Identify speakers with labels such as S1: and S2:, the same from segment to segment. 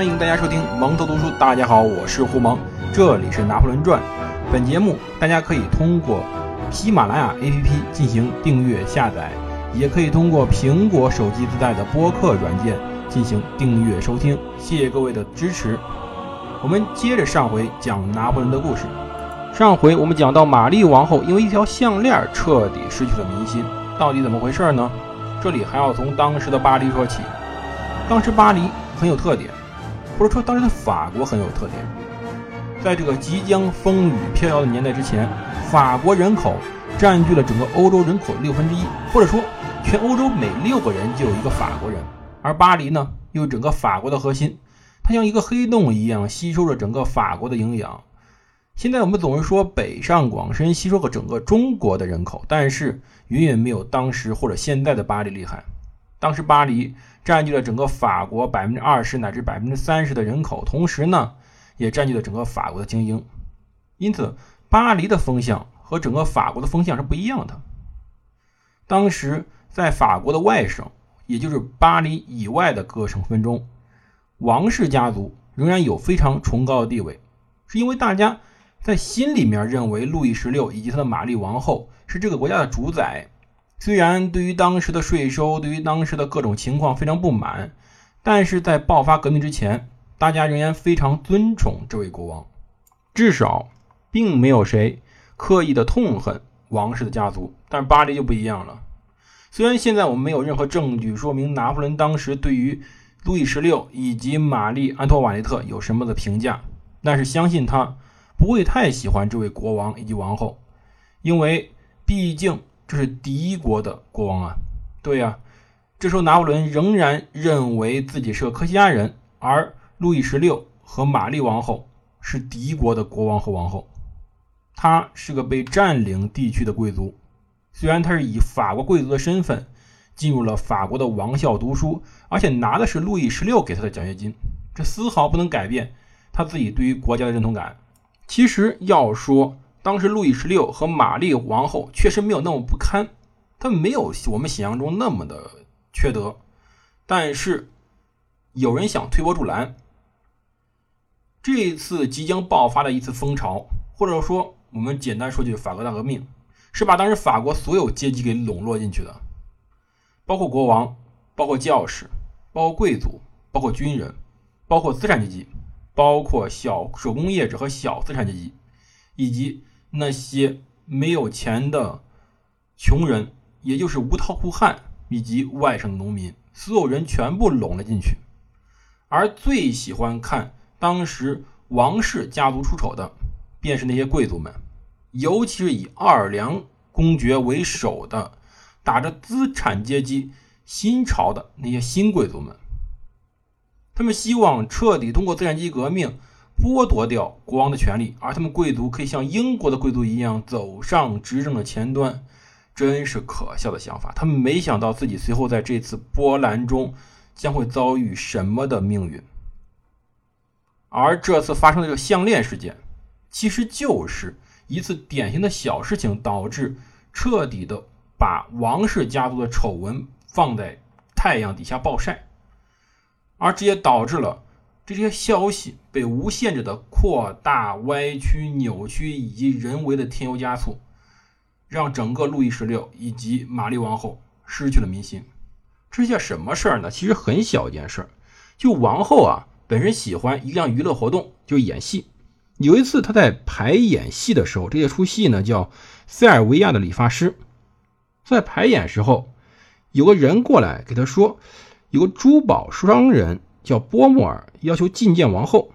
S1: 欢迎大家收听蒙头读书。大家好，我是胡蒙，这里是《拿破仑传》。本节目大家可以通过喜马拉雅 APP 进行订阅下载，也可以通过苹果手机自带的播客软件进行订阅收听。谢谢各位的支持。我们接着上回讲拿破仑的故事。上回我们讲到玛丽王后因为一条项链彻底失去了民心，到底怎么回事呢？这里还要从当时的巴黎说起。当时巴黎很有特点。或者说，当时的法国很有特点。在这个即将风雨飘摇的年代之前，法国人口占据了整个欧洲人口六分之一，或者说，全欧洲每六个人就有一个法国人。而巴黎呢，又整个法国的核心，它像一个黑洞一样吸收着整个法国的营养。现在我们总是说北上广深吸收了整个中国的人口，但是远远没有当时或者现在的巴黎厉害。当时巴黎。占据了整个法国百分之二十乃至百分之三十的人口，同时呢，也占据了整个法国的精英。因此，巴黎的风向和整个法国的风向是不一样的。当时在法国的外省，也就是巴黎以外的各省份中，王室家族仍然有非常崇高的地位，是因为大家在心里面认为路易十六以及他的玛丽王后是这个国家的主宰。虽然对于当时的税收，对于当时的各种情况非常不满，但是在爆发革命之前，大家仍然非常尊崇这位国王，至少并没有谁刻意的痛恨王室的家族。但巴黎就不一样了。虽然现在我们没有任何证据说明拿破仑当时对于路易十六以及玛丽安托瓦内特有什么的评价，但是相信他不会太喜欢这位国王以及王后，因为毕竟。这是敌国的国王啊，对呀。这时候拿破仑仍然认为自己是个科西嘉人，而路易十六和玛丽王后是敌国的国王和王后。他是个被占领地区的贵族，虽然他是以法国贵族的身份进入了法国的王校读书，而且拿的是路易十六给他的奖学金，这丝毫不能改变他自己对于国家的认同感。其实要说，当时路易十六和玛丽王后确实没有那么不堪，他们没有我们想象中那么的缺德，但是有人想推波助澜。这一次即将爆发的一次风潮，或者说我们简单说句法国大革命，是把当时法国所有阶级给笼络进去的，包括国王，包括教士，包括贵族，包括军人，包括资产阶级，包括小手工业者和小资产阶级，以及。那些没有钱的穷人，也就是无套户汉以及外省农民，所有人全部拢了进去。而最喜欢看当时王室家族出丑的，便是那些贵族们，尤其是以奥尔良公爵为首的，打着资产阶级新潮的那些新贵族们。他们希望彻底通过资产阶级革命。剥夺掉国王的权利，而他们贵族可以像英国的贵族一样走上执政的前端，真是可笑的想法。他们没想到自己随后在这次波澜中将会遭遇什么的命运。而这次发生的这个项链事件，其实就是一次典型的小事情，导致彻底的把王室家族的丑闻放在太阳底下暴晒，而这也导致了。这些消息被无限制的扩大、歪曲、扭曲，以及人为的添油加醋，让整个路易十六以及玛丽王后失去了民心。这是件什么事儿呢？其实很小一件事儿，就王后啊本身喜欢一项娱乐活动，就是演戏。有一次她在排演戏的时候，这一出戏呢叫《塞尔维亚的理发师》。在排演时候，有个人过来给她说，有个珠宝商人。叫波莫尔要求觐见王后，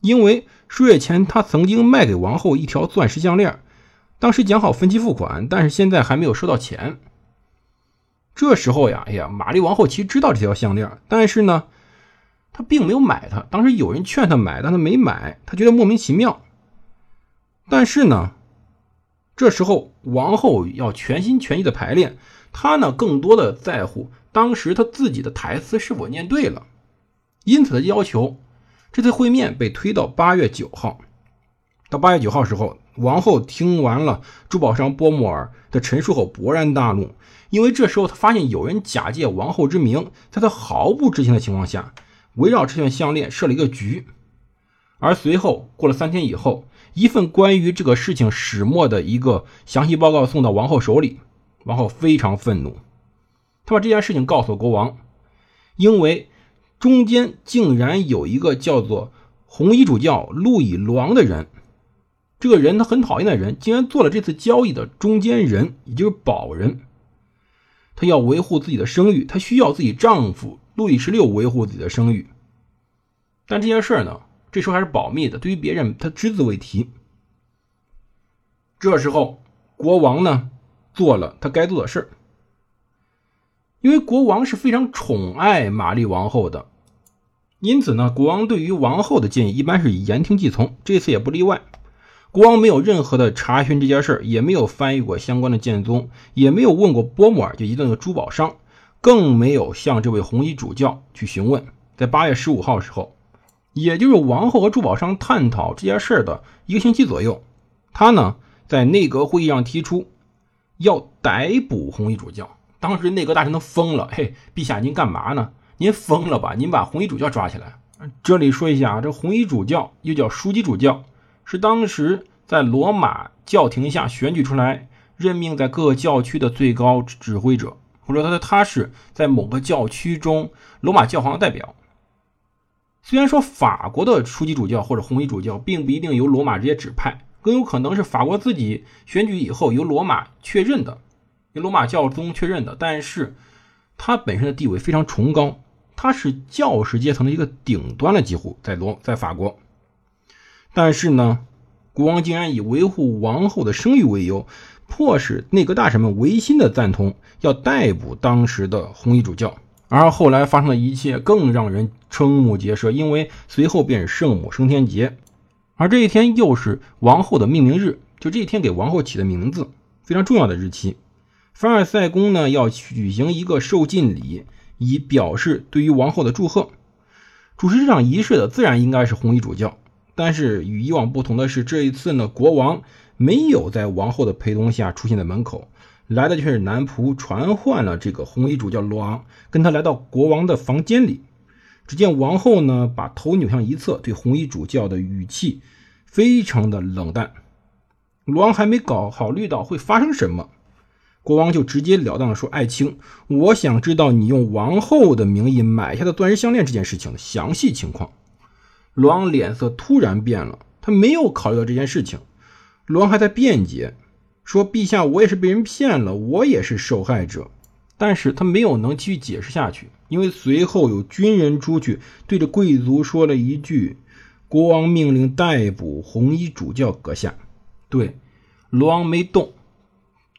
S1: 因为数月前他曾经卖给王后一条钻石项链，当时讲好分期付款，但是现在还没有收到钱。这时候呀，哎呀，玛丽王后其实知道这条项链，但是呢，她并没有买它。当时有人劝她买，但她没买，她觉得莫名其妙。但是呢，这时候王后要全心全意的排练，她呢更多的在乎。当时他自己的台词是否念对了？因此，他要求这次会面被推到八月九号。到八月九号时候，王后听完了珠宝商波莫尔的陈述后，勃然大怒，因为这时候他发现有人假借王后之名，在他毫不知情的情况下，围绕这串项链设了一个局。而随后过了三天以后，一份关于这个事情始末的一个详细报告送到王后手里，王后非常愤怒，他把这件事情告诉了国王，因为中间竟然有一个叫做红衣主教路易罗昂的人，这个人他很讨厌的人，竟然做了这次交易的中间人，也就是保人。他要维护自己的声誉，他需要自己丈夫路易十六维护自己的声誉，但这件事呢？这时候还是保密的，对于别人他只字未提。这时候，国王呢做了他该做的事儿，因为国王是非常宠爱玛丽王后的，因此呢，国王对于王后的建议一般是言听计从，这次也不例外。国王没有任何的查询这件事，也没有翻译过相关的卷宗，也没有问过波莫尔就一顿的珠宝商，更没有向这位红衣主教去询问。在八月十五号时候。也就是王后和珠宝商探讨这件事的一个星期左右，他呢在内阁会议上提出要逮捕红衣主教。当时内阁大臣都疯了，嘿，陛下您干嘛呢？您疯了吧？您把红衣主教抓起来。这里说一下啊，这红衣主教又叫枢机主教，是当时在罗马教廷下选举出来、任命在各教区的最高指挥者，或者说他他是在某个教区中罗马教皇的代表。虽然说法国的枢机主教或者红衣主教并不一定由罗马直接指派，更有可能是法国自己选举以后由罗马确认的，罗马教宗确认的。但是，他本身的地位非常崇高，他是教士阶层的一个顶端了，几乎在罗在法国。但是呢，国王竟然以维护王后的声誉为由，迫使内阁大臣们违心的赞同要逮捕当时的红衣主教。而后来发生的一切更让人瞠目结舌，因为随后便是圣母升天节，而这一天又是王后的命名日，就这一天给王后起的名字非常重要的日期。凡尔赛宫呢要举行一个受禁礼，以表示对于王后的祝贺。主持这场仪式的自然应该是红衣主教，但是与以往不同的是，这一次呢国王没有在王后的陪同下出现在门口。来的却是男仆传唤了这个红衣主教罗昂，跟他来到国王的房间里。只见王后呢，把头扭向一侧，对红衣主教的语气非常的冷淡。罗昂还没搞考虑到会发生什么，国王就直截了当的说：“爱卿，我想知道你用王后的名义买下的钻石项链这件事情的详细情况。”罗昂脸色突然变了，他没有考虑到这件事情。罗昂还在辩解。说：“陛下，我也是被人骗了，我也是受害者。”但是他没有能继续解释下去，因为随后有军人出去对着贵族说了一句：“国王命令逮捕红衣主教阁下。”对，罗昂没动，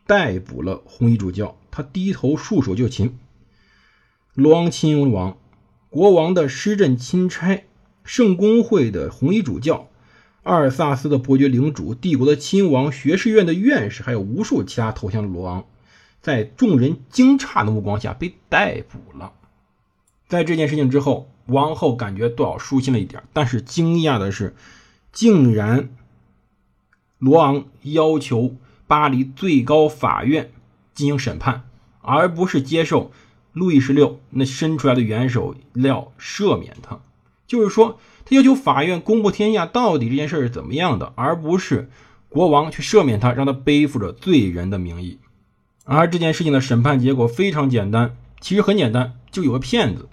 S1: 逮捕了红衣主教，他低头束手就擒。罗昂亲王，国王的施政钦差，圣公会的红衣主教。阿尔萨斯的伯爵领主、帝国的亲王、学士院的院士，还有无数其他投降的罗昂，在众人惊诧的目光下被逮捕了。在这件事情之后，王后感觉多少舒心了一点，但是惊讶的是，竟然罗昂要求巴黎最高法院进行审判，而不是接受路易十六那伸出来的援手要赦免他，就是说。他要求法院公布天下到底这件事是怎么样的，而不是国王去赦免他，让他背负着罪人的名义。而这件事情的审判结果非常简单，其实很简单，就有个骗子，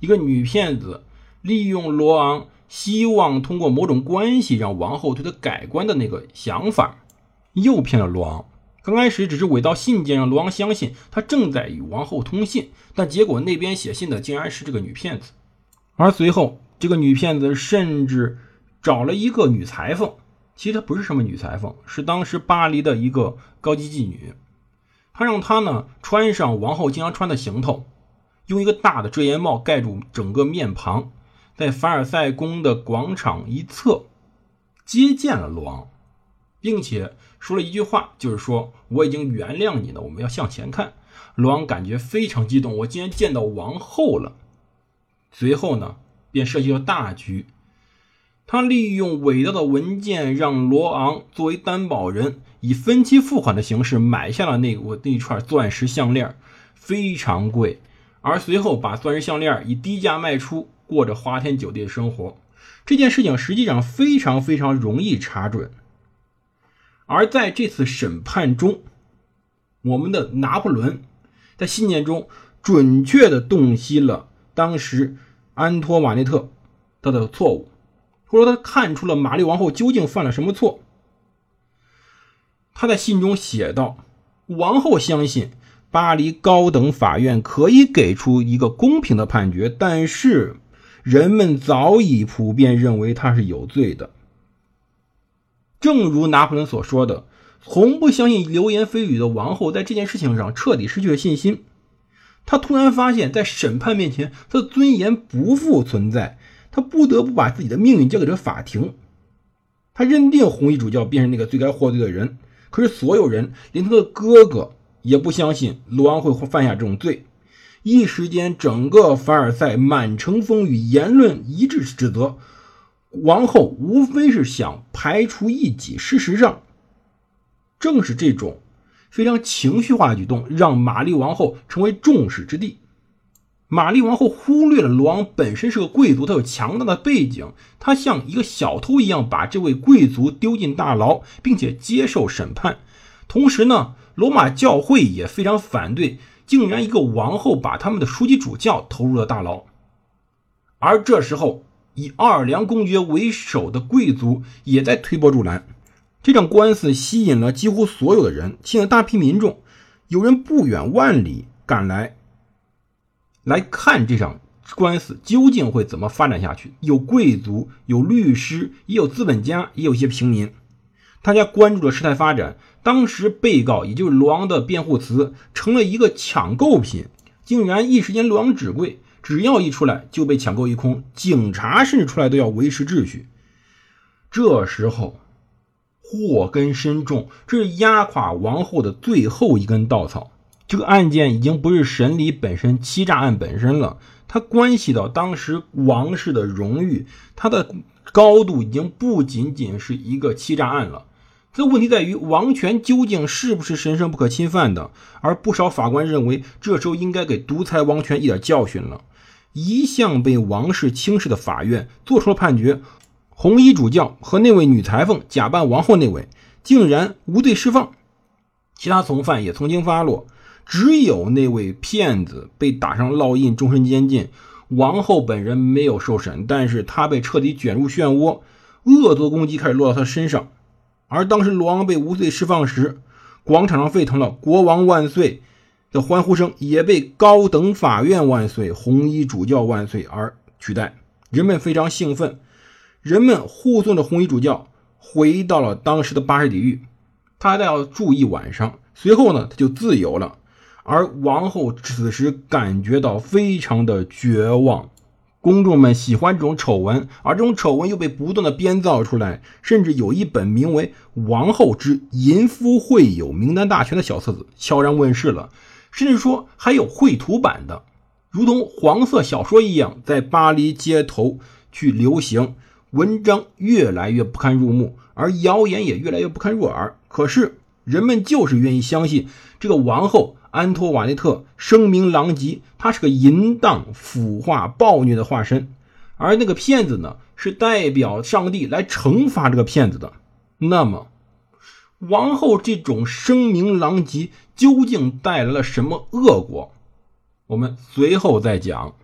S1: 一个女骗子，利用罗昂希望通过某种关系让王后对他改观的那个想法，诱骗了罗昂。刚开始只是伪造信件让罗昂相信他正在与王后通信，但结果那边写信的竟然是这个女骗子，而随后。这个女骗子甚至找了一个女裁缝，其实她不是什么女裁缝，是当时巴黎的一个高级妓女。她让她呢穿上王后经常穿的行头，用一个大的遮檐帽盖住整个面庞，在凡尔赛宫的广场一侧接见了罗昂，并且说了一句话，就是说我已经原谅你了，我们要向前看。罗昂感觉非常激动，我竟然见到王后了。随后呢？便设计了大局，他利用伪造的文件，让罗昂作为担保人，以分期付款的形式买下了那我那串钻石项链，非常贵。而随后把钻石项链以低价卖出，过着花天酒地的生活。这件事情实际上非常非常容易查准。而在这次审判中，我们的拿破仑在信件中准确的洞悉了当时安托瓦内特他的错误，或者说他看出了玛丽王后究竟犯了什么错。他在信中写道：“王后相信巴黎高等法院可以给出一个公平的判决，但是人们早已普遍认为他是有罪的。”正如拿破仑所说的，从不相信流言蜚语的王后在这件事情上彻底失去了信心。他突然发现，在审判面前，他的尊严不复存在，他不得不把自己的命运交给了法庭。他认定红衣主教便是那个最该获罪的人。可是，所有人，连他的哥哥也不相信罗昂会犯下这种罪。一时间，整个凡尔赛满城风雨，言论一致指责王后，无非是想排除异己。事实上，正是这种非常情绪化的举动，让玛丽王后成为众矢之的。玛丽王后忽略了罗昂本身是个贵族，他有强大的背景，他像一个小偷一样把这位贵族丢进大牢，并且接受审判。同时呢，罗马教会也非常反对，竟然一个王后把他们的书记主教投入了大牢。而这时候，以奥尔良公爵为首的贵族也在推波助澜。这场官司吸引了几乎所有的人，吸引了大批民众，有人不远万里赶来。来看这场官司究竟会怎么发展下去？有贵族，有律师，也有资本家，也有一些平民。大家关注着事态发展。当时被告也就是罗昂的辩护词成了一个抢购品，竟然一时间罗昂纸贵，只要一出来就被抢购一空。警察甚至出来都要维持秩序。这时候祸根深重，这是压垮王后的最后一根稻草。这个案件已经不是审理本身欺诈案本身了，它关系到当时王室的荣誉，它的高度已经不仅仅是一个欺诈案了。这问题在于王权究竟是不是神圣不可侵犯的？而不少法官认为，这时候应该给独裁王权一点教训了。一向被王室轻视的法院做出了判决：红衣主教和那位女裁缝假扮王后那位，竟然无罪释放，其他从犯也从轻发落。只有那位骗子被打上烙印，终身监禁。王后本人没有受审，但是她被彻底卷入漩涡，恶毒攻击开始落到她身上。而当时罗昂被无罪释放时，广场上沸腾了“国王万岁”的欢呼声，也被“高等法院万岁”“红衣主教万岁”而取代。人们非常兴奋，人们护送着红衣主教回到了当时的巴士底狱，他还要住一晚上，随后呢，他就自由了。而王后此时感觉到非常的绝望，公众们喜欢这种丑闻，而这种丑闻又被不断的编造出来，甚至有一本名为《王后之淫夫会友名单大全》的小册子悄然问世了，甚至说还有绘图版的，如同黄色小说一样，在巴黎街头去流行，文章越来越不堪入目，而谣言也越来越不堪入耳。可是人们就是愿意相信这个王后。安托瓦内特声名狼藉，她是个淫荡、腐化、暴虐的化身，而那个骗子呢，是代表上帝来惩罚这个骗子的。那么，王后这种声名狼藉究竟带来了什么恶果？我们随后再讲。